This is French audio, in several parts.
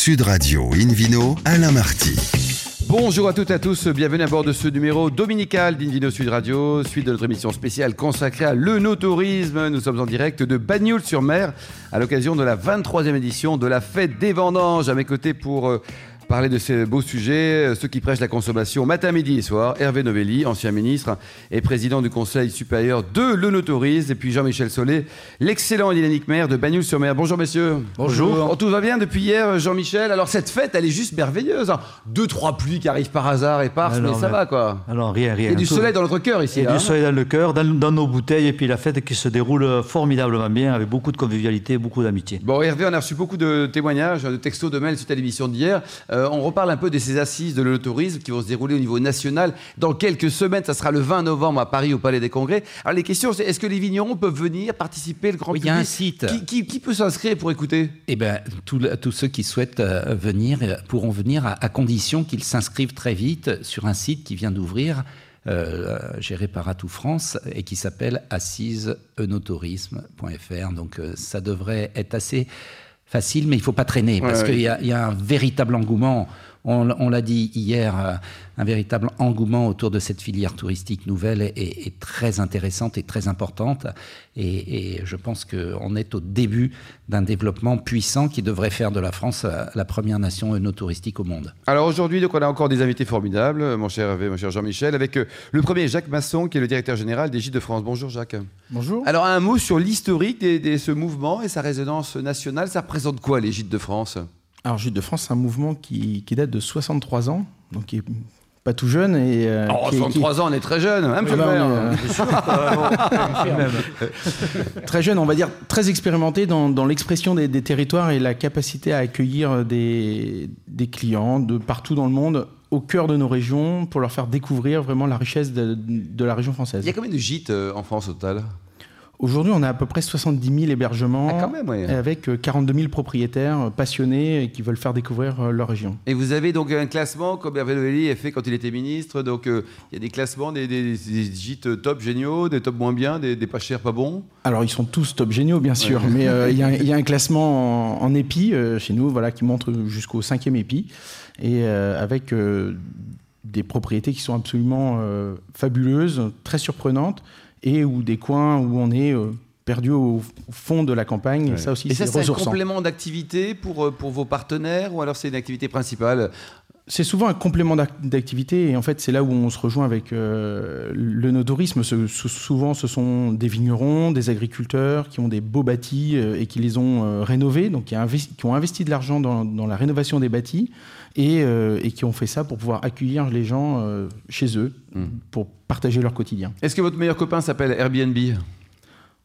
Sud Radio Invino, Alain Marty. Bonjour à toutes et à tous, bienvenue à bord de ce numéro dominical d'Invino Sud Radio, suite de notre émission spéciale consacrée à l'œnotourisme. Nous sommes en direct de Bagnoul-sur-Mer à l'occasion de la 23e édition de la fête des vendanges. À mes côtés pour euh, parler de ces beaux sujets, euh, ceux qui prêchent la consommation matin, midi et soir. Hervé Novelli, ancien ministre et président du Conseil supérieur de l'œnotourisme. Et puis Jean-Michel Solé, l'excellent et dynamique maire de Bagnoul-sur-Mer. Bonjour messieurs. Bonjour. Oh, tout va bien depuis hier, Jean-Michel? Alors cette fête, elle est juste merveilleuse. hein. Deux, trois pluies qui arrivent par hasard et partent, Alors, mais ça va quoi. Alors rien, rien. Il y a du soleil dans notre cœur ici. Il y a hein. du soleil dans le cœur, dans, dans nos bouteilles, et puis la fête qui se déroule formidablement bien, avec beaucoup de convivialité, beaucoup d'amitié. Bon, Hervé, on a reçu beaucoup de témoignages, de textos, de mails suite à l'émission d'hier. Euh, on reparle un peu de ces assises de l'autorisme qui vont se dérouler au niveau national. Dans quelques semaines, ça sera le 20 novembre à Paris, au Palais des Congrès. Alors, les questions, c'est est-ce que les vignerons peuvent venir participer, le grand Oui, il y public a un site. Qui, qui- qui peut s'inscrire pour écouter? Eh ben, tous ceux qui souhaitent euh, venir euh, pourront venir à, à condition qu'ils s'inscrivent très vite sur un site qui vient d'ouvrir, euh, géré par Atout France et qui s'appelle assiseunotourisme.fr. Donc, euh, ça devrait être assez facile, mais il faut pas traîner parce Ouais, qu'il y a un véritable engouement. On, l'a dit hier, euh, un véritable engouement autour de cette filière touristique nouvelle est, est- est très intéressante et très importante. Et, et je pense qu'on est au début d'un développement puissant qui devrait faire de la France euh, la première nation œnotouristique au monde. Alors aujourd'hui, donc, on a encore des invités formidables, mon cher Hervé, mon cher Jean-Michel, avec euh, le premier Jacques Masson, qui est le directeur général des Gîtes de France. Bonjour Jacques. Bonjour. Alors un mot sur l'historique de, de ce mouvement et sa résonance nationale. Ça représente quoi les Gîtes de France? Alors, Gîtes de France, c'est un mouvement qui, qui date de 63 ans, donc qui est pas tout jeune. Et, euh, Oh, qui est- 63 ans, on est très jeune, hein, Ah bah, le on maire est, euh, très jeune, on va dire très expérimenté dans, dans l'expression des, des territoires et la capacité à accueillir des, des clients de partout dans le monde au cœur de nos régions pour leur faire découvrir vraiment la richesse de, de la région française. Il y a combien de gîtes euh, en France au total? Aujourd'hui, on a à peu près 70 000 hébergements Ah, quand même, ouais. avec euh, 42 000 propriétaires euh, passionnés et qui veulent faire découvrir euh, leur région. Et vous avez donc un classement, comme Hervé Novelli a fait quand il était ministre. Donc euh, il y a des classements des, des- des gîtes top géniaux, des top moins bien, des, des pas chers, pas bons? Alors, ils sont tous top géniaux, bien sûr, mais euh, il y, a un- il y a un classement en, en épi euh, chez nous voilà, qui montre jusqu'au cinquième épi, et euh, avec euh, des propriétés qui sont absolument euh, fabuleuses, très surprenantes, et où des coins où on est euh, perdu au, fond de la campagne, et ça aussi, Et ça, c'est un complément d'activité pour, euh, pour vos partenaires ou alors c'est une activité principale? C'est souvent un complément d'ac- d'activité et en fait c'est là où on se rejoint avec euh, le no-tourisme. Souvent ce sont des vignerons, des agriculteurs qui ont des beaux bâtis euh, et qui les ont euh, rénovés, donc qui, a investi- qui ont investi de l'argent dans, dans la rénovation des bâtis et, euh, et qui ont fait ça pour pouvoir accueillir les gens euh, chez eux, pour partager leur quotidien. Est-ce que votre meilleur copain s'appelle Airbnb?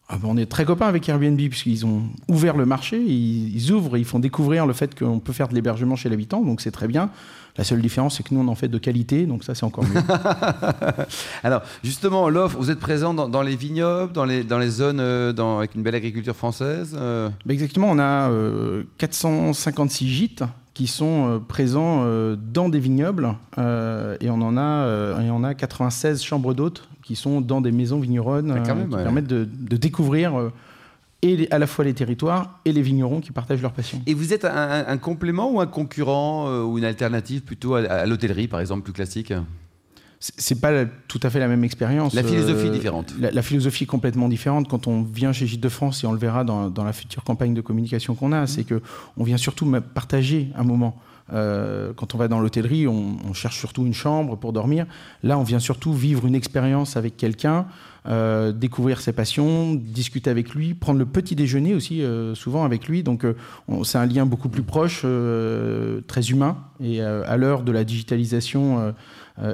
Ah ben, on est très copains avec Airbnb puisqu'ils ont ouvert le marché, ils, ils ouvrent, ils font découvrir le fait qu'on peut faire de l'hébergement chez l'habitant, donc c'est très bien. La seule différence, c'est que nous, on en fait de qualité, donc ça, c'est encore mieux. Alors, justement, l'offre, vous êtes présent dans, dans les vignobles, dans les, dans les zones euh, dans- avec une belle agriculture française euh, Bah, exactement, on a euh, 456 gîtes qui sont euh, présents euh, dans des vignobles euh, et on en a et on a 96 chambres d'hôtes qui sont dans des maisons vigneronnes Ah, même, qui ouais. permettent de, de découvrir et les- à la fois les territoires et les vignerons qui partagent leur passion. Et vous êtes un, un- un complément ou un concurrent euh, ou une alternative plutôt à, à l'hôtellerie, par exemple, plus classique? C'est pas tout à fait la même expérience. La philosophie est Euh, différente. La, la philosophie est complètement différente quand on vient chez Gîtes de France et on le verra dans, dans la future campagne de communication qu'on a. C'est que on vient surtout partager un moment. Euh, quand on va dans l'hôtellerie, on, on cherche surtout une chambre pour dormir. Là, on vient surtout vivre une expérience avec quelqu'un, euh, découvrir ses passions, discuter avec lui, prendre le petit déjeuner aussi euh, souvent avec lui. Donc, euh, c'est un lien beaucoup plus proche, très humain. Et à l'heure de la digitalisation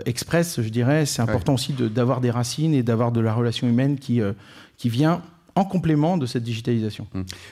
express, je dirais, c'est important aussi de- d'avoir des racines et d'avoir de la relation humaine qui, qui vient en complément de cette digitalisation.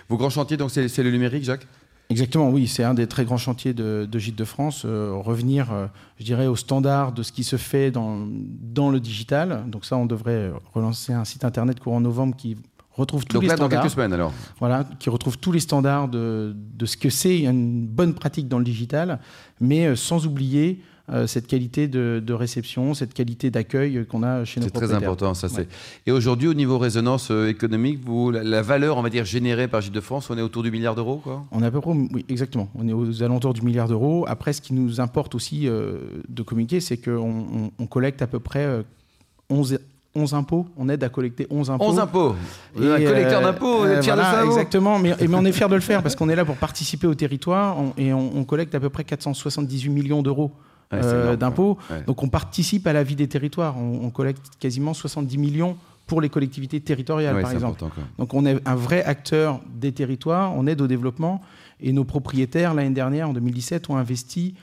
Vos grands chantiers, donc, c'est le numérique, Jacques? Exactement, oui, c'est un des très grands chantiers de, de Gîtes de France, euh, revenir, euh, je dirais, au standard de ce qui se fait dans, dans le digital. Donc ça, on devrait relancer un site internet courant novembre qui retrouve tous Donc les là, dans standards. quelques semaines, alors. Voilà, qui retrouve tous les standards de, de ce que c'est une bonne pratique dans le digital, mais euh, sans oublier cette qualité de, réception, cette qualité d'accueil qu'on a chez nos C'est très important, ça. c'est. Et aujourd'hui, au niveau résonance euh, économique, vous, la, valeur, on va dire, générée par Gilles de France, on est autour du milliard d'euros, quoi? On est à peu près, oui, exactement. On est aux alentours du milliard d'euros. Après, ce qui nous importe aussi de communiquer, c'est qu'on on, collecte à peu près 11, 11 impôts, on aide à collecter 11 impôts. 11 impôts Un collecteur d'impôts, euh, voilà, Exactement, mais, mais, on est fiers de le faire parce qu'on est là pour participer au territoire et on, collecte à peu près 478 millions d'euros euh, d'impôts. Donc on participe à la vie des territoires. On, collecte quasiment 70 millions pour les collectivités territoriales, par exemple. Donc on est un vrai acteur des territoires, on aide au développement et nos propriétaires, l'année dernière, en 2017, ont investi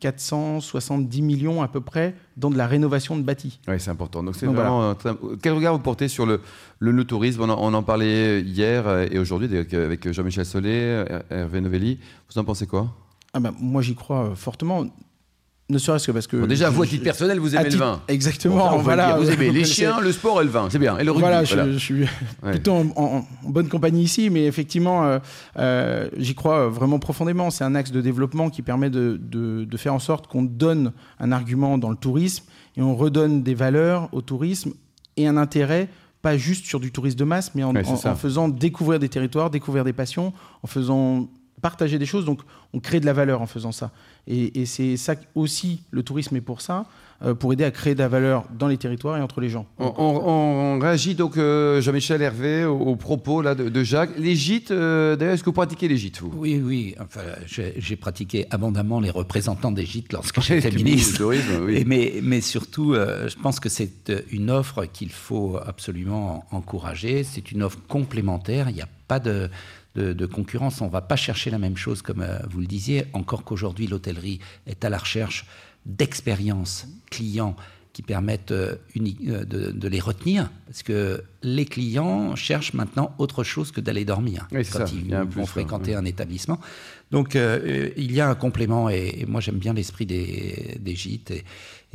470 euh, millions à peu près dans de la rénovation de bâtis. Oui, c'est important. Donc, c'est vraiment Quel regard vous portez sur le, le tourisme? On en, parlait hier et aujourd'hui avec Jean-Michel Solé, Hervé Novelli. Vous en pensez quoi? Ah ben, Moi, j'y crois fortement. Ne serait-ce que parce que. déjà, vous, à titre personnel, vous aimez le vin. Exactement. voilà, vous aimez les chiens, le sport et le vin. C'est bien. Et le rugby. Voilà, je, suis plutôt en, bonne compagnie ici, mais effectivement, euh, euh, j'y crois vraiment profondément. C'est un axe de développement qui permet de, de, faire en sorte qu'on donne un argument dans le tourisme et on redonne des valeurs au tourisme et un intérêt pas juste sur du tourisme de masse, mais en, en faisant découvrir des territoires, découvrir des passions, en faisant partager des choses. Donc, on crée de la valeur en faisant ça. Et, c'est ça aussi, le tourisme est pour ça, euh, pour aider à créer de la valeur dans les territoires et entre les gens. On, réagit donc, euh, Jean-Michel Hervé, aux, propos là, de, Jacques. Les gîtes, euh, d'ailleurs, est-ce que vous pratiquez les gîtes, vous? Oui, oui. Enfin, j'ai pratiqué abondamment les représentants des gîtes lorsque j'étais ministre. Tourisme, oui. mais, mais surtout, je pense que c'est une offre qu'il faut absolument encourager. C'est une offre complémentaire. Il n'y a pas de de, concurrence. On ne va pas chercher la même chose, comme euh, vous le disiez, encore qu'aujourd'hui l'hôtellerie est à la recherche d'expériences clients qui permettent euh, euh, de, les retenir, parce que les clients cherchent maintenant autre chose que d'aller dormir quand ils vont fréquenter un établissement. Donc il y a un complément, et, moi j'aime bien l'esprit des, des, gîtes, et,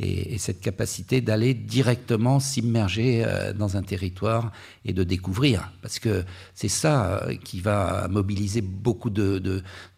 et, cette capacité d'aller directement s'immerger euh, dans un territoire et de découvrir. Parce que c'est ça euh, qui va mobiliser beaucoup de,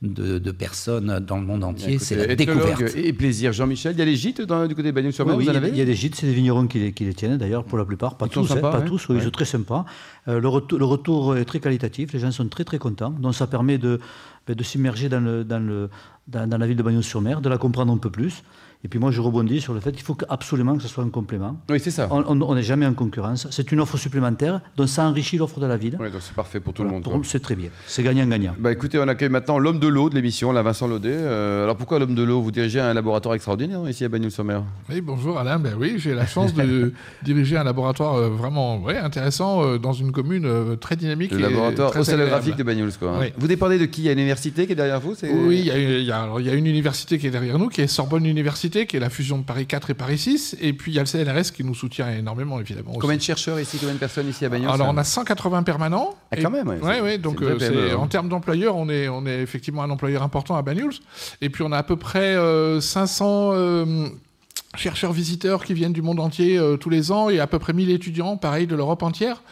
de, personnes dans le monde entier, c'est la découverte. Et plaisir. Jean-Michel, il y a les gîtes dans, du côté de Bagnols-sur-Mer Oui, il y a des gîtes, c'est des vignerons qui les, qui les, tiennent d'ailleurs pour la plupart, pas tous, hein, pas tous, ils sont très sympas. Euh, le, retour, le, retour, est très qualitatif, les gens sont très très contents, donc ça permet de, ben, de s'immerger dans, le, dans, le, dans, dans la ville de Bagnols-sur-Mer, de la comprendre un peu plus. Et puis moi, je rebondis sur le fait qu'il faut absolument que ce soit un complément. Oui, c'est ça. On n'est jamais en concurrence. C'est une offre supplémentaire, donc ça enrichit l'offre de la ville. Oui, donc c'est parfait pour tout le monde. C'est très bien. C'est gagnant-gagnant. Bah, écoutez, on accueille maintenant l'homme de l'eau de l'émission, la Vincent Laudet. Euh, alors pourquoi l'homme de l'eau? Vous dirigez un laboratoire extraordinaire ici à Bagnoul-sur-Mer. Oui, bonjour Alain. Ben oui, j'ai la chance de diriger un laboratoire euh, vraiment ouais, intéressant euh, dans une commune très dynamique. Le laboratoire océanographique de Bagnoul. Quoi. Vous dépendez de qui? Il y a une université qui est derrière vous Oui, il y, a, il y, a, une université qui est derrière nous, qui est Sorbonne Université, qui est la fusion de Paris 4 et Paris 6. Et puis il y a le CNRS qui nous soutient énormément, évidemment. Combien de chercheurs ici Combien de personnes ici à Bagnols Alors on a 180 permanents. Ah, quand même Oui, ouais, donc euh, en termes d'employeurs, on est, on est effectivement un employeur important à Bagnols. Et puis on a à peu près 500 euh, euh, chercheurs visiteurs qui viennent du monde entier tous les ans et à peu près 1000 étudiants, pareil, de l'Europe entière.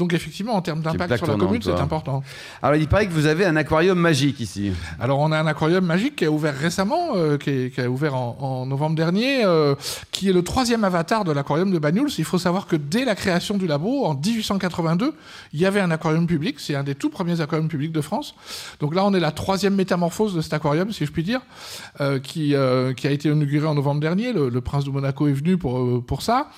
Donc effectivement, en termes d'impact sur la commune, c'est important. Alors il paraît que vous avez un aquarium magique ici. Alors on a un aquarium magique qui a ouvert récemment, euh, qui, a ouvert en, novembre dernier, euh, qui est le troisième avatar de l'aquarium de Banyuls. Il faut savoir que dès la création du labo, en 1882, il y avait un aquarium public. C'est un des tout premiers aquariums publics de France. Donc là, on est la troisième métamorphose de cet aquarium, si je puis dire, euh, qui, qui a été inauguré en novembre dernier. Le, le, prince de Monaco est venu pour, pour ça.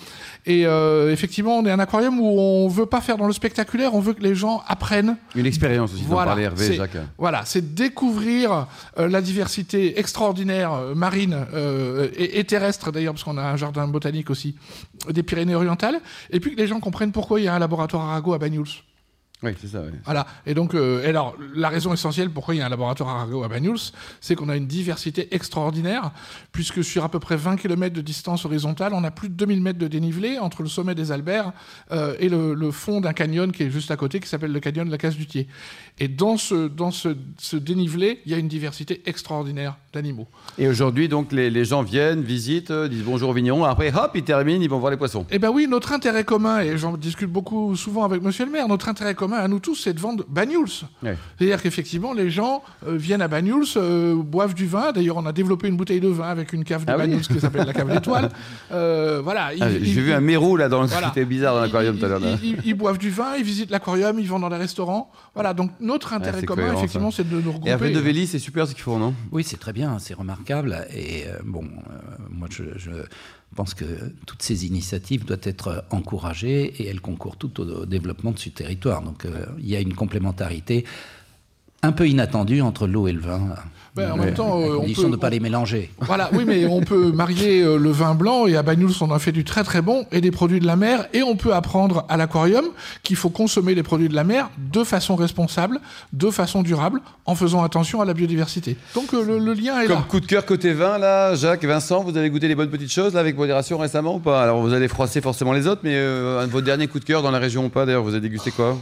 Et effectivement, on est un aquarium où on veut pas faire dans le spectaculaire, on veut que les gens apprennent. Une expérience aussi, voilà, Hervé, Jacques. Voilà, c'est découvrir euh, la diversité extraordinaire euh, marine euh, et, terrestre d'ailleurs, parce qu'on a un jardin botanique aussi, des Pyrénées-Orientales, et puis que les gens comprennent pourquoi il y a un laboratoire Arago à Banyuls. Oui, c'est ça. Voilà. Et donc, euh, alors, la raison essentielle pourquoi il y a un laboratoire Arago à Banyuls, c'est qu'on a une diversité extraordinaire, puisque sur à peu près 20 km de distance horizontale, on a plus de 2000 mètres de dénivelé entre le sommet des Alberts euh, et le, fond d'un canyon qui est juste à côté, qui s'appelle le canyon de la Casse du Thier. Et dans ce, dans ce dénivelé, il y a une diversité extraordinaire d'animaux. Et aujourd'hui, donc, les, gens viennent, visitent, euh, disent bonjour au vigneron. Après, hop, ils terminent, ils vont voir les poissons. Eh bien oui, notre intérêt commun, et j'en discute beaucoup souvent avec monsieur le maire, notre intérêt commun à nous tous, c'est de vendre Banyuls. C'est-à-dire qu'effectivement, les gens euh, viennent à Banyuls, euh, boivent du vin. D'ailleurs, on a développé une bouteille de vin avec une cave de ah qui s'appelle la cave d'étoile. voilà. Ah, j'ai vu un mérou là dans le C'était bizarre dans l'aquarium tout à l'heure. Ils, boivent du vin, ils visitent l'aquarium, ils vont dans les restaurants. Voilà, donc notre intérêt commun, effectivement, c'est de nous regrouper. Et après de Véli, c'est super ce qu'ils font, non? Oui, c'est très bien, c'est remarquable. Et euh, bon, euh, moi, je, pense que toutes ces initiatives doivent être encouragées et elles concourent tout au, développement de ce territoire. Donc, euh, il y a une complémentarité un peu inattendue entre l'eau et le vin. Ben, en même temps, euh, on peut, de ne pas les mélanger. Voilà, oui, mais on peut marier euh, le vin blanc et à Banyuls, on en fait du très très bon et des produits de la mer. Et on peut apprendre à l'aquarium qu'il faut consommer les produits de la mer de façon responsable, de façon durable, en faisant attention à la biodiversité. Donc euh, le, lien est là. Comme coup de cœur côté vin, là, Jacques, Vincent, vous avez goûté les bonnes petites choses là avec modération récemment ou pas? Alors vous allez froisser forcément les autres, mais un de vos derniers coups de cœur dans la région ou pas D'ailleurs, vous avez dégusté quoi?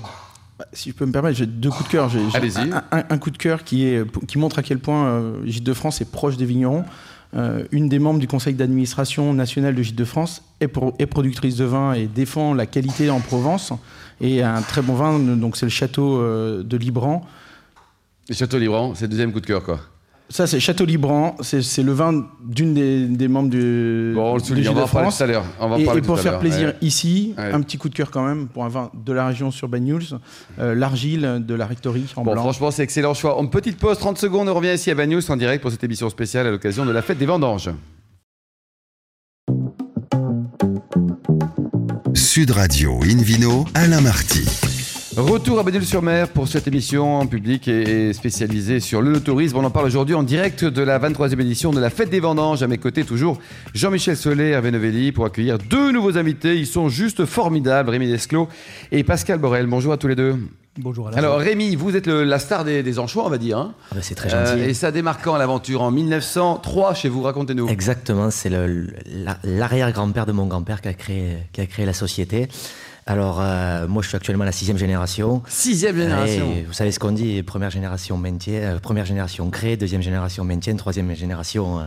Si je peux me permettre, j'ai deux coups de cœur. J'ai, Allez-y. Un, coup de cœur qui, est, qui montre à quel point euh, Gîte de France est proche des vignerons. Euh, une des membres du conseil d'administration national de Gîte de France est, est, productrice de vin et défend la qualité en Provence. Et un très bon vin, donc c'est le château euh, de Libran. Le château Libran, c'est le deuxième coup de cœur, quoi. Ça, c'est Château Libran. C'est le vin d'une des, membres du. Bon, on le souligne, on va en parler tout à l'heure. Et, pour faire plaisir ici, un petit coup de cœur quand même pour un vin de la région sur Banyuls, euh, l'argile de la Rectory en bon, Franchement, c'est excellent choix. En petite pause, 30 secondes, on revient ici à Banyuls en direct pour cette émission spéciale à l'occasion de la fête des vendanges. Sud Radio Invino, Alain Marty. Retour à Bénil-sur-Mer pour cette émission en public et spécialisée sur le tourisme. On en parle aujourd'hui en direct de la 23e édition de la Fête des Vendanges. À mes côtés, toujours Jean-Michel Solé, Hervé Novelli, pour accueillir deux nouveaux invités. Ils sont juste formidables, Rémi Desclos et Pascal Borel. Bonjour à tous les deux. Bonjour Alain. Alors Rémi, vous êtes la star des, anchois, on va dire. Hein. Ah bah, c'est très gentil. Euh, et ça démarre quand l'aventure? En 1903 chez vous, racontez-nous. Exactement, c'est l'arrière-grand-père de mon grand-père qui, a créé, qui a créé la société. Alors, euh, moi, je suis actuellement la sixième génération. Sixième génération. vous savez ce qu'on dit première génération maintien, euh, première génération crée, deuxième génération maintien, troisième génération euh,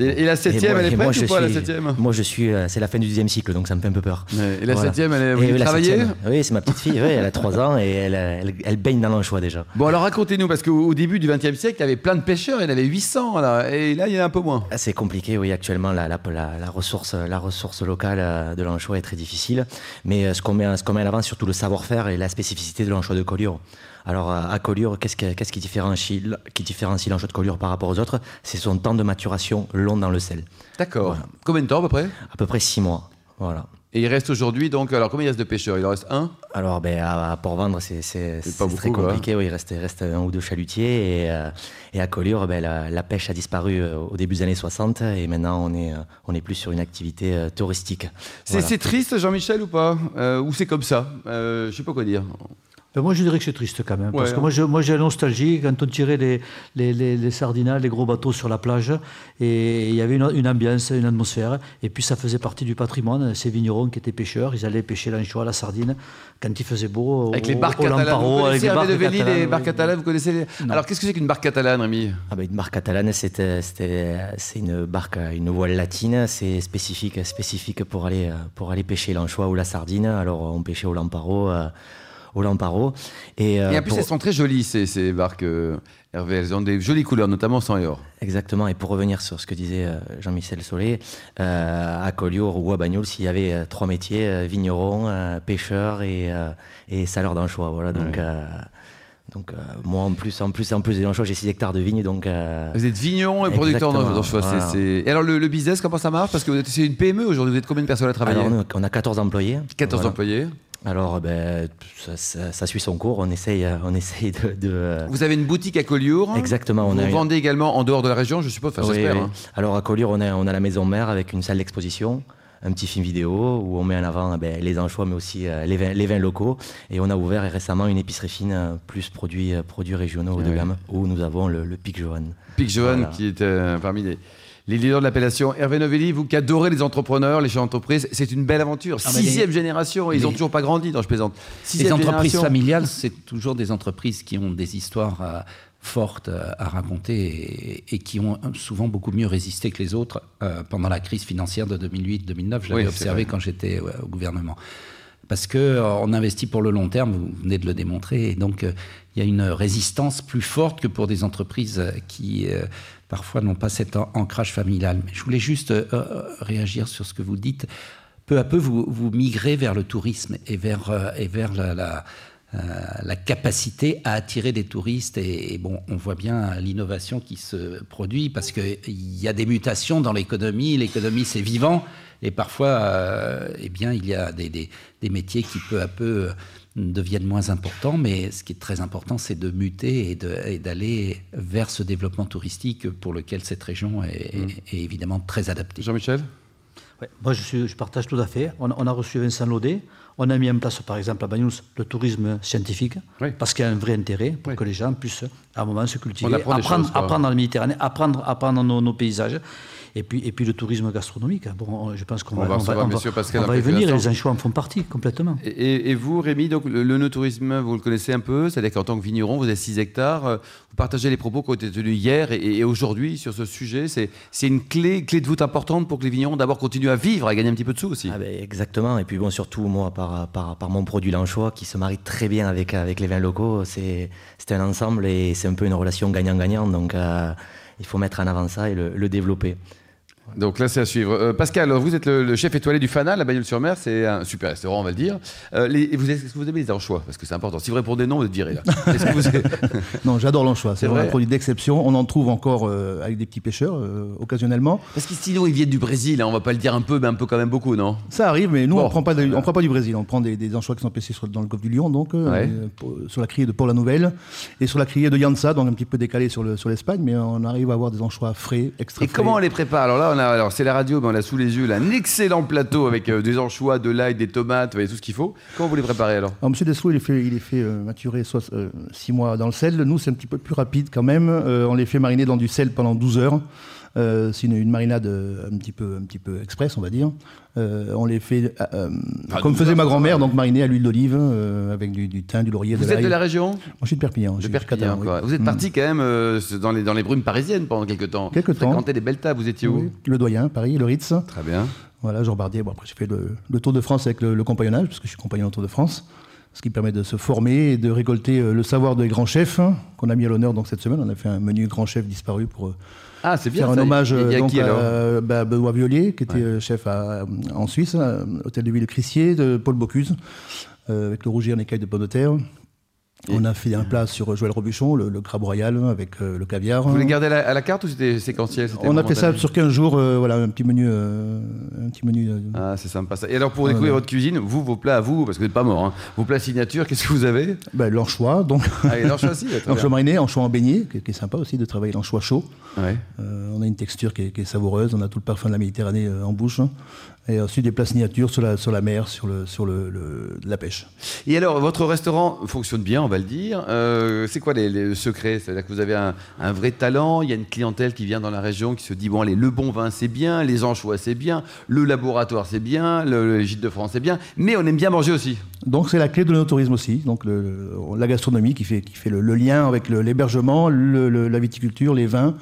et, la septième, elle est prête ou pas, la septième? Moi, je suis. Euh, c'est la fin du deuxième cycle, donc ça me fait un peu peur. et la septième, elle est. Vous travaillez Oui, c'est ma petite fille. elle a 3 ans et elle, elle, baigne dans l'anchois déjà. Bon, alors racontez-nous, parce qu'au début du XXe siècle, il y avait plein de pêcheurs, il y en avait 800, là, et là, il y en a un peu moins. Ah, c'est compliqué, oui. Actuellement, la, la, la, ressource, la ressource locale euh, de l'anchois est très difficile. Mais euh, ce qu'on met, met en avant, surtout le savoir-faire et la spécificité de l'anchois de Collioure. Alors, à Collioure, qu'est-ce qui, différencie, qui différencie l'anchois de Collioure par rapport aux autres? C'est son temps de maturation long dans le sel. D'accord. Combien de temps à peu près? À peu près six mois. Voilà. Et il reste aujourd'hui, donc, alors combien il reste de pêcheurs? Il en reste un? Alors, ben, à, Port-Vendre, c'est très compliqué. il reste, reste, un ou deux chalutiers. Et, euh, et à Collioure, ben, la, pêche a disparu euh, au début des années 60. Et maintenant, on est, euh, on est plus sur une activité touristique. C'est triste, Jean-Michel, ou pas? Ou c'est comme ça? Je ne sais pas quoi dire. Ben, moi, je dirais que c'est triste quand même. parce que moi, moi, j'ai la nostalgie quand on tirait les, les, les, les, sardinales, les gros bateaux sur la plage. Et il y avait une, une, ambiance, une atmosphère. Et puis, ça faisait partie du patrimoine. Ces vignerons qui étaient pêcheurs, ils allaient pêcher l'anchois, la sardine, quand il faisait beau. Avec les barques catalanes. Vous connaissez avec les barques, de les barques catalanes, vous connaissez Alors, qu'est-ce que c'est qu'une barque catalane, Rémi? Ah ben, Une barque catalane, c'est une barque, une voile latine. C'est spécifique, spécifique pour aller, pour aller pêcher l'anchois ou la sardine. Alors, on pêchait au Lamparo euh, au Lamparo. Et, euh, en plus, elles sont très jolies, ces, ces barques. Euh, Hervé, elles ont des jolies couleurs, notamment sang et or. Exactement, et pour revenir sur ce que disait euh, Jean-Michel Solé, à Collioure ou à Bagnols, il y avait trois métiers, vigneron, pêcheur et, et saleur d'anchois. Voilà, donc... Donc moi en plus, en plus, en plus des anchois, j'ai 6 hectares de vignes. Donc, Vous êtes vigneron et producteur d'anchois. Et alors le, business, comment ça marche? Parce que c'est une PME aujourd'hui, vous êtes combien de personnes à travailler? Alors, On a 14 employés. 14 employés alors, ben, ça, suit son cours. On essaye, on essaye de, Vous avez une boutique à Collioure Exactement. On Vous vendez également en dehors de la région, je suppose. Enfin, oui, hein. Alors à Collioure, on a, on a la maison mère avec une salle d'exposition un petit film vidéo où on met en avant ben, les anchois mais aussi euh, les, vins, les, vins, locaux. Et on a ouvert récemment une épicerie fine euh, plus produits, euh, produits régionaux haut de gamme où nous avons le, Pic Johan. Pic Johan qui est parmi les les leaders de l'appellation. Hervé Novelli, vous qui adorez les entrepreneurs, les chefs d'entreprise, c'est une belle aventure. Ah, Sixième génération, ils n'ont toujours pas grandi, non, je plaisante. les entreprises familiales, c'est toujours des entreprises qui ont des histoires fortes à raconter et, qui ont souvent beaucoup mieux résisté que les autres pendant la crise financière de 2008-2009. Je l'avais observé quand j'étais au gouvernement. Parce qu'on investit pour le long terme, vous venez de le démontrer, et donc il y a une résistance plus forte que pour des entreprises qui parfois n'ont pas cet ancrage familial. Mais je voulais juste réagir sur ce que vous dites peu à peu, vous, vous migrez vers le tourisme et vers, euh, et vers la, euh, capacité à attirer des touristes. Et, bon, on voit bien l'innovation qui se produit parce qu'il y a des mutations dans l'économie. L'économie, c'est vivant. Et parfois, euh, eh bien, il y a des, des, métiers qui peu à peu deviennent moins importants. Mais ce qui est très important, c'est de muter et d'aller vers ce développement touristique pour lequel cette région est, mmh. est évidemment très adaptée. Jean-Michel? Moi, je, partage tout à fait. On, a reçu Vincent Laudet. On a mis en place, par exemple, à Bagnous, le tourisme scientifique, parce qu'il y a un vrai intérêt pour que les gens puissent, à un moment, se cultiver, apprendre, apprendre, dans la Méditerranée, apprendre, apprendre nos, nos paysages. Et puis, et puis le tourisme gastronomique. Bon, je pense qu'on va, on va, on va, y venir. Les anchois en font partie complètement. Et, vous, Rémi, donc le, le no-tourisme, vous le connaissez un peu. C'est-à-dire qu'en tant que vigneron, vous avez 6 hectares. Euh, vous partagez les propos qui ont été tenus hier et, aujourd'hui sur ce sujet. C'est une clé, clé de voûte importante pour que les vignerons d'abord continuent à vivre, à gagner un petit peu de sous aussi. Ah ben, exactement. Et puis bon, surtout moi, par, par, par mon produit l'anchois qui se marie très bien avec, avec les vins locaux. C'est un ensemble et c'est un peu une relation gagnant-gagnant. Donc euh, il faut mettre en avant ça et le développer. Donc là, c'est à suivre. Euh, Pascal, vous êtes le, chef étoilé du Fanal à Bagnols-sur-Mer. C'est un super restaurant, on va le dire. Euh, vous, est-ce que vous aimez les anchois? Parce que c'est important. Si vous répondez non, vous êtes viré là. non, j'adore l'anchois. C'est vraiment un produit d'exception. On en trouve encore euh, avec des petits pêcheurs, occasionnellement. Parce que sinon, ils viennent du Brésil. Hein. On va pas le dire un peu, mais un peu quand même beaucoup, non? Ça arrive, mais nous, on prend pas, on prend pas du Brésil. On prend des, anchois qui sont pêchés dans le golfe du Lion, donc sur la criée de Port-la-Nouvelle et sur la criée de Yansa, donc un petit peu décalé sur l'Espagne, mais on arrive à avoir des anchois frais, extra Et comment on les prépare? Alors là, alors c'est la radio, mais on a sous les yeux un excellent plateau avec euh, des anchois, de l'ail, des tomates, tout ce qu'il faut. Comment vous les préparez alors, alors Monsieur Dessous, il est fait, il fait euh, maturer 6 euh, mois dans le sel. Nous, c'est un petit peu plus rapide quand même. on les fait mariner dans du sel pendant 12 heures. Euh, c'est une, marinade euh, un petit, peu, un petit peu express, on va dire. Euh, on les fait ah, comme faisait ma grand-mère, donc marinés à l'huile d'olive avec du, thym, du laurier, Vous êtes de la région Moi, je suis de Perpignan. De Perpignan, Vous êtes parti mm. quand même dans, les, dans les brumes parisiennes pendant quelques temps. Quelques temps. Fréquenté des belles tables, vous étiez où Le Doyen, Paris, le Ritz. Très bien. Voilà, Jean Bardier. Bon, après, j'ai fait le, Tour de France avec le, compagnonnage, parce que je suis compagnon au Tour de France ce qui permet de se former et de récolter le savoir des grands chefs hein, qu'on a mis à l'honneur donc cette semaine. On a fait un menu grand chef disparu pour ah, c'est bien. Faire un hommage donc, à bah, Benoît Violier, qui était euh, chef en Suisse, hôtel de ville de Crissier, de Paul Bocuse, euh, avec le rougier en écaille de pommes de terre. On a fait un plat sur Joël Robuchon, le, crabe royal avec euh, le caviar. Vous voulez garder à la, carte ou c'était séquentiel On a fait ça sur 15 jours, euh, voilà, un petit menu. Euh, un petit menu ah, c'est sympa ça. Et alors pour découvrir votre cuisine, vous, vos plats à vous, parce que vous n'êtes pas mort, hein, vos plats signature, qu'est-ce que vous avez? Ben, L'anchois, donc. Ah, l'anchois aussi L'anchois mariné, anchois en beignet, qui, est sympa aussi de travailler l'anchois chaud. on a une texture qui est, savoureuse, on a tout le parfum de la Méditerranée en bouche. Et ensuite des plats signatures sur la, sur la mer, sur, le, sur le, la pêche. Et alors, votre restaurant fonctionne bien, va le dire. Euh, c'est quoi les, secrets? C'est-à-dire que vous avez un, vrai talent, il y a une clientèle qui vient dans la région qui se dit bon, allez, le bon vin c'est bien, les anchois c'est bien, le laboratoire c'est bien, le, gîte de France c'est bien, mais on aime bien manger aussi. Donc c'est la clé de notre tourisme aussi, donc la gastronomie qui fait, le, lien avec l'hébergement, la viticulture, les vins.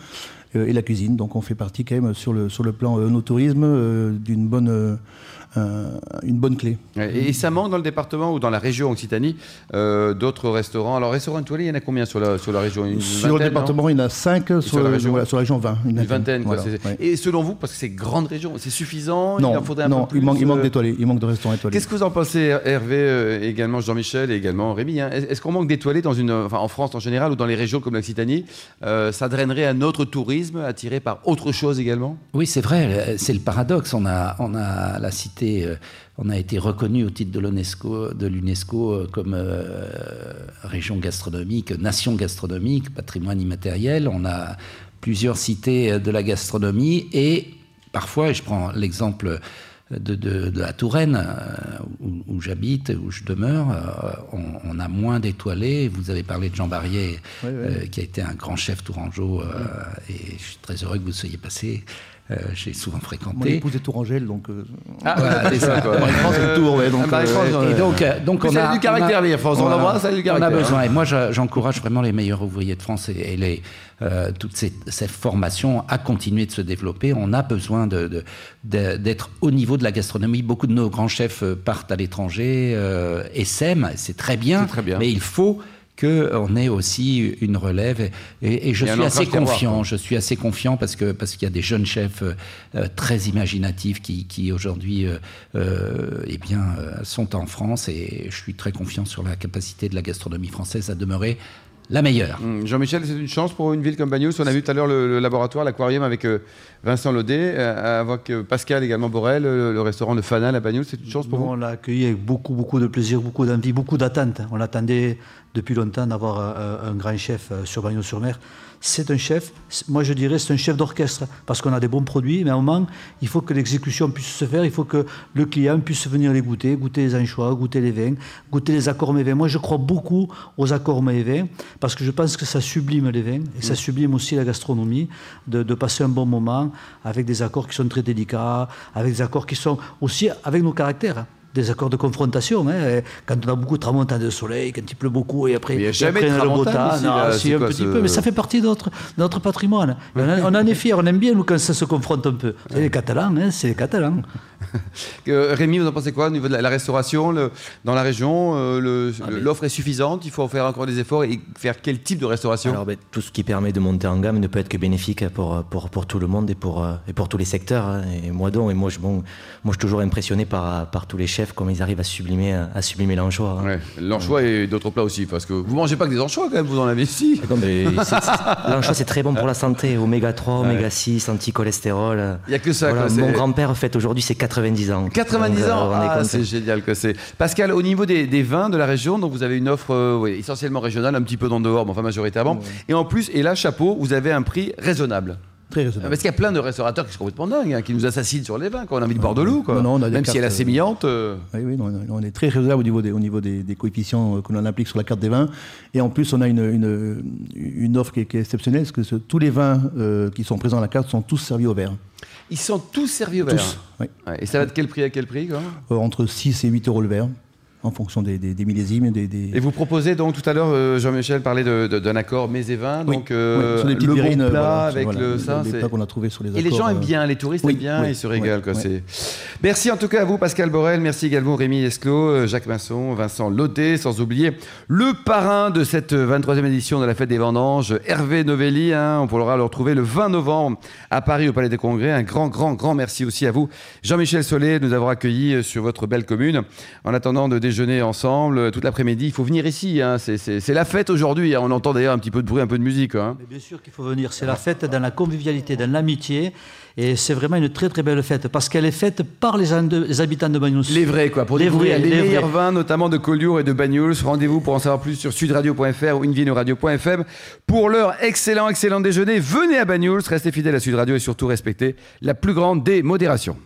Euh, et la cuisine. Donc on fait partie quand même sur le, plan euh, no tourisme euh, d'une bonne une bonne clé. Et, ça manque dans le département ou dans la région Occitanie euh, d'autres restaurants? Alors, restaurants étoilés, il y en a combien sur la, sur la région? Sur le département, il y en a 5, sur, la région, sur la région 20. Une, vingtaine. Quoi, Et selon vous, parce que c'est grande région, c'est suffisant? Non, il, en faudrait un peu plus, il, manque, il manque d'étoilés, il manque de restaurants étoilés. Qu'est-ce que vous en pensez, Hervé, euh, également Jean-Michel et également Rémi hein? Est-ce qu'on manque d'étoilés dans une, enfin, en France en général ou dans les régions comme l'Occitanie euh, Ça drainerait un autre tourisme attiré par autre chose également? Oui, c'est vrai, c'est le paradoxe. On a, on a la cité on a été reconnu au titre de l'UNESCO, de l'UNESCO euh, comme euh, région gastronomique, nation gastronomique, patrimoine immatériel. On a plusieurs cités de la gastronomie et parfois, je prends l'exemple de, la Touraine, euh, où, j'habite, où je demeure, on, a moins d'étoilés. Vous avez parlé de Jean Barrier, qui a été un grand chef tourangeau, et je suis très heureux que vous soyez passé j'ai souvent fréquenté. Mon épouse est tourangelle, donc. Ah, voilà, c'est ça, quoi. Est tour, ouais, donc. et donc, donc on a du caractère, les France. On l'embrasse, ça a du On caractère. a besoin. Et moi, j'encourage vraiment les meilleurs ouvriers de France et, et les, euh, toutes ces, ces, formations à continuer de se développer. On a besoin d'être de, de, d'être au niveau de la gastronomie. Beaucoup de nos grands chefs partent à l'étranger euh, et s'aiment. C'est très bien, très bien. Mais il faut qu'on ait aussi une relève. Et, et, et je suis assez confiant. Je suis assez confiant parce que parce qu'il y a des jeunes chefs euh, très imaginatifs qui, qui aujourd'hui euh, eh bien sont en France et je suis très confiant sur la capacité de la gastronomie française à demeurer la meilleure. Mmh. Jean-Michel, c'est une chance pour une ville comme Bagnols. On a vu tout à l'heure le, le, laboratoire, l'aquarium avec euh, Vincent Laudet, euh, avec euh, Pascal également Borel, le, le, restaurant de Fanal à Bagnols. C'est une chance pour Nous, vous On l'a accueilli avec beaucoup, beaucoup de plaisir, beaucoup d'envie, beaucoup d'attentes. On attendait depuis longtemps d'avoir un, un, grand chef sur Bagnols-sur-Mer. C'est un chef, moi je dirais, c'est un chef d'orchestre, parce qu'on a des bons produits, mais à un moment, il faut que l'exécution puisse se faire, il faut que le client puisse venir les goûter, goûter les anchois, goûter les vins, goûter les accords mets vins. Moi je crois beaucoup aux accords mets vins, parce que je pense que ça sublime les vins, et ça sublime aussi la gastronomie, de, de, passer un bon moment avec des accords qui sont très délicats, avec des accords qui sont aussi avec nos caractères des accords de confrontation. Hein. Quand on a beaucoup de tramontane de soleil, quand il pleut beaucoup, et après, il y a jamais de si, un petit ce... peu, mais ça fait partie de notre, de notre patrimoine. on, a, on, en est fiers, on aime bien nous quand ça se confronte un peu. C'est les Catalans, hein, c'est les Catalans. Euh, Rémi, vous en pensez quoi au niveau de la, la restauration le, dans la région L'offre ah, est suffisante Il faut faire encore des efforts et faire quel type de restauration? Alors, ben, tout ce qui permet de monter en gamme ne peut être que bénéfique pour, pour, pour tout le monde et pour, et pour tous les secteurs. Hein. Et moi donc, et moi je, bon, moi, je suis toujours impressionné par, par tous les chefs, comment ils arrivent à sublimer, à sublimer l'anchois. Hein. Ouais, l'anchois et d'autres plats aussi, parce que vous mangez pas que des anchois quand même, vous en avez ici. L'anchois c'est très bon pour la santé, oméga 3, ouais. oméga 6, anti-cholestérol. Il n'y a que ça. Voilà, quoi, mon grand-père fête aujourd'hui ses 90 ans. 90 donc, ans euh, ah, C'est génial que c'est. Pascal, au niveau des, des, vins de la région, donc vous avez une offre euh, oui, essentiellement régionale, un petit peu dans dehors, mais enfin majoritairement. Ouais. Et en plus, et là, chapeau, vous avez un prix raisonnable. Très raisonnable. Parce qu'il y a plein de restaurateurs qui sont complètement dingues, hein, qui nous assassinent sur les vins, quand on a envie de boire de l'eau. Non, non, Même si elle est assez millante. Euh... Oui, oui, non, on est très raisonnable au niveau des, au niveau des, des coefficients que l'on applique sur la carte des vins. Et en plus, on a une, une, une offre qui est, qui est, exceptionnelle, parce que ce, tous les vins euh, qui sont présents à la carte sont tous servis au verre. Ils sont tous servis au verre Tous, oui. Ouais, et ça va de quel prix à quel prix quoi? Euh, Entre 6 et 8 euros le verre en fonction des, des, des millésimes. Des, des, Et vous proposez donc tout à l'heure, euh, Jean-Michel parlait d'un accord mets et vins, oui. donc euh, oui, le bon plat voilà, avec voilà, le ça. Les plats qu'on a trouvé sur les Et les gens accords, aiment bien, les touristes aiment bien, ils se régalent. Quoi, Merci en tout cas à vous, Pascal Borel. Merci également Rémi Esclot, Jacques Masson, Vincent Laudet, sans oublier le parrain de cette 23e édition de la Fête des Vendanges, Hervé Novelli. Hein, on pourra le retrouver le 20 novembre à Paris au Palais des Congrès. Un grand, grand, grand merci aussi à vous, Jean-Michel Solé, de nous avoir accueillis sur votre belle commune. En attendant de déjeuner ensemble, toute l'après-midi. Il faut venir ici. Hein. C'est la fête aujourd'hui. Hein. On entend d'ailleurs un petit peu de bruit, un peu de musique. Hein. Mais bien sûr qu'il faut venir. C'est la fête dans la convivialité, dans l'amitié. Et c'est vraiment une très très belle fête parce qu'elle est faite par les, les, habitants de Bagnols. Les vrais, quoi. Pour les découvrir vrais, les, les meilleurs vrais. vins, notamment de Collioure et de Bagnols. Rendez-vous pour en savoir plus sur sudradio.fr ou invinoradio.fm. Pour leur excellent, excellent déjeuner, venez à Bagnols, restez fidèles à Sud Radio et surtout respectez la plus grande des modérations.